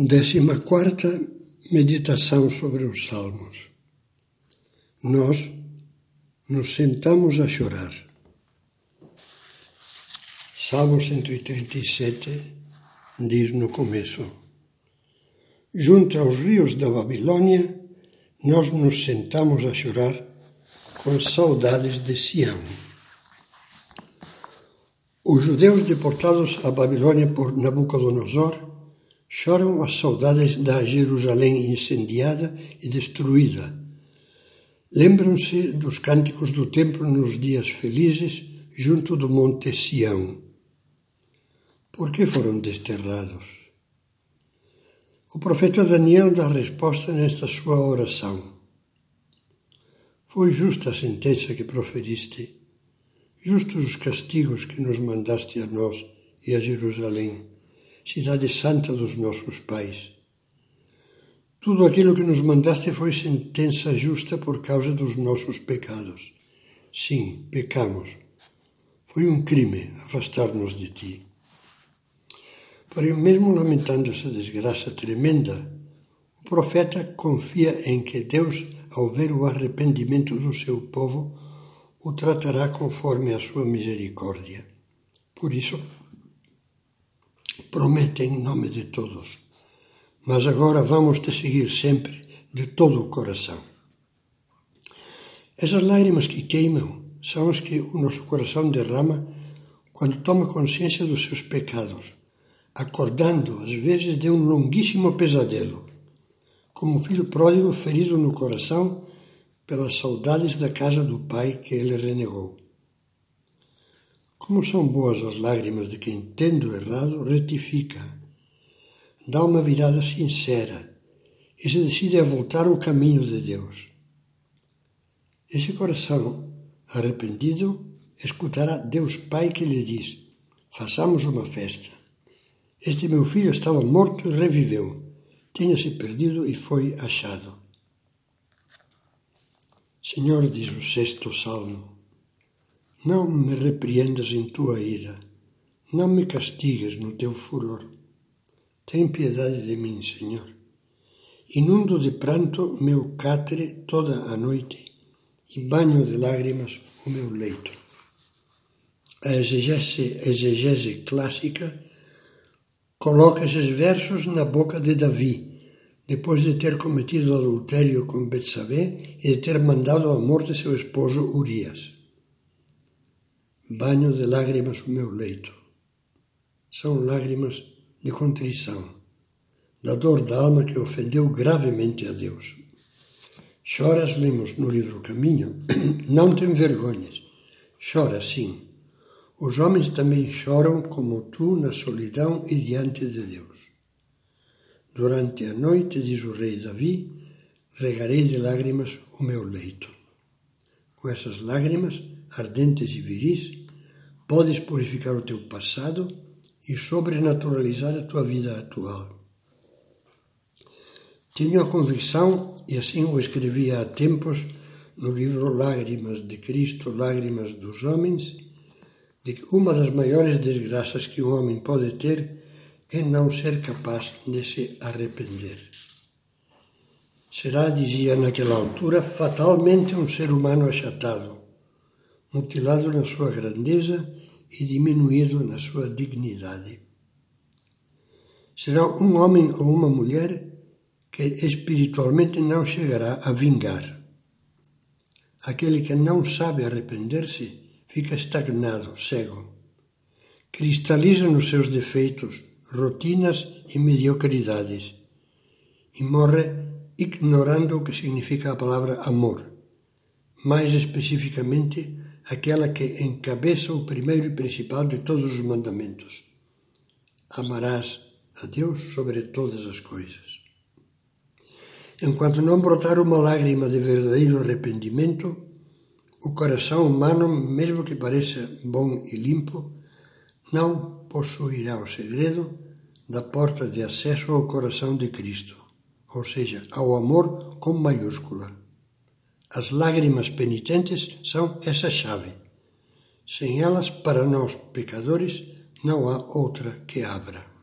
Décima quarta meditação sobre os Salmos. Nós nos sentamos a chorar. Salmo 137 diz no começo: Junto aos rios da Babilônia, nós nos sentamos a chorar com saudades de Sião. Os judeus deportados à Babilônia por Nabucodonosor choram as saudades da Jerusalém incendiada e destruída. Lembram-se dos cânticos do templo nos dias felizes junto do monte Sião. Por que foram desterrados? O profeta Daniel dá resposta nesta sua oração. Foi justa a sentença que proferiste, justos os castigos que nos mandaste a nós e a Jerusalém cidade santa dos nossos pais. Tudo aquilo que nos mandaste foi sentença justa por causa dos nossos pecados. Sim, pecamos. Foi um crime afastar-nos de ti. Porém, mesmo lamentando essa desgraça tremenda, o profeta confia em que Deus, ao ver o arrependimento do seu povo, o tratará conforme a sua misericórdia. Por isso, promete em nome de todos. Mas agora vamos te seguir sempre, de todo o coração. Essas lágrimas que queimam são as que o nosso coração derrama quando toma consciência dos seus pecados, acordando às vezes de um longuíssimo pesadelo, como o filho pródigo ferido no coração pelas saudades da casa do pai que ele renegou. Como são boas as lágrimas de quem, tendo errado, retifica, dá uma virada sincera e se decide a voltar ao caminho de Deus. Esse coração arrependido escutará Deus Pai que lhe diz: Façamos uma festa. Este meu filho estava morto e reviveu, tinha-se perdido e foi achado. Senhor, diz o sexto salmo, não me repreendas em tua ira, não me castigues no teu furor. Tem piedade de mim, Senhor. Inundo de pranto meu catre toda a noite e banho de lágrimas o meu leito. A exegese, exegese clássica coloca esses versos na boca de Davi, depois de ter cometido adultério com Betsabé e de ter mandado à morte seu esposo Urias. Banho de lágrimas o meu leito. São lágrimas de contrição, da dor da alma que ofendeu gravemente a Deus. Choras, lemos no livro Caminho, não tem vergonhas. Chora, sim. Os homens também choram como tu na solidão e diante de Deus. Durante a noite, diz o rei Davi, regarei de lágrimas o meu leito. Com essas lágrimas, ardentes e viris, podes purificar o teu passado e sobrenaturalizar a tua vida atual. Tenho a convicção, e assim o escrevi há tempos no livro Lágrimas de Cristo, Lágrimas dos Homens, de que uma das maiores desgraças que um homem pode ter é não ser capaz de se arrepender. Será, dizia naquela altura, fatalmente um ser humano achatado, mutilado na sua grandeza e diminuído na sua dignidade. Será um homem ou uma mulher que espiritualmente não chegará a vingar. Aquele que não sabe arrepender-se fica estagnado, cego. Cristaliza nos seus defeitos, rotinas e mediocridades e morre ignorando o que significa a palavra amor, mais especificamente aquela que encabeça o primeiro e principal de todos os mandamentos. Amarás a Deus sobre todas as coisas. Enquanto não brotar uma lágrima de verdadeiro arrependimento, o coração humano, mesmo que pareça bom e limpo, não possuirá o segredo da porta de acesso ao coração de Cristo, ou seja, ao amor com maiúscula. As lágrimas penitentes são essa chave. Sem elas, para nós, pecadores, não há outra que abra.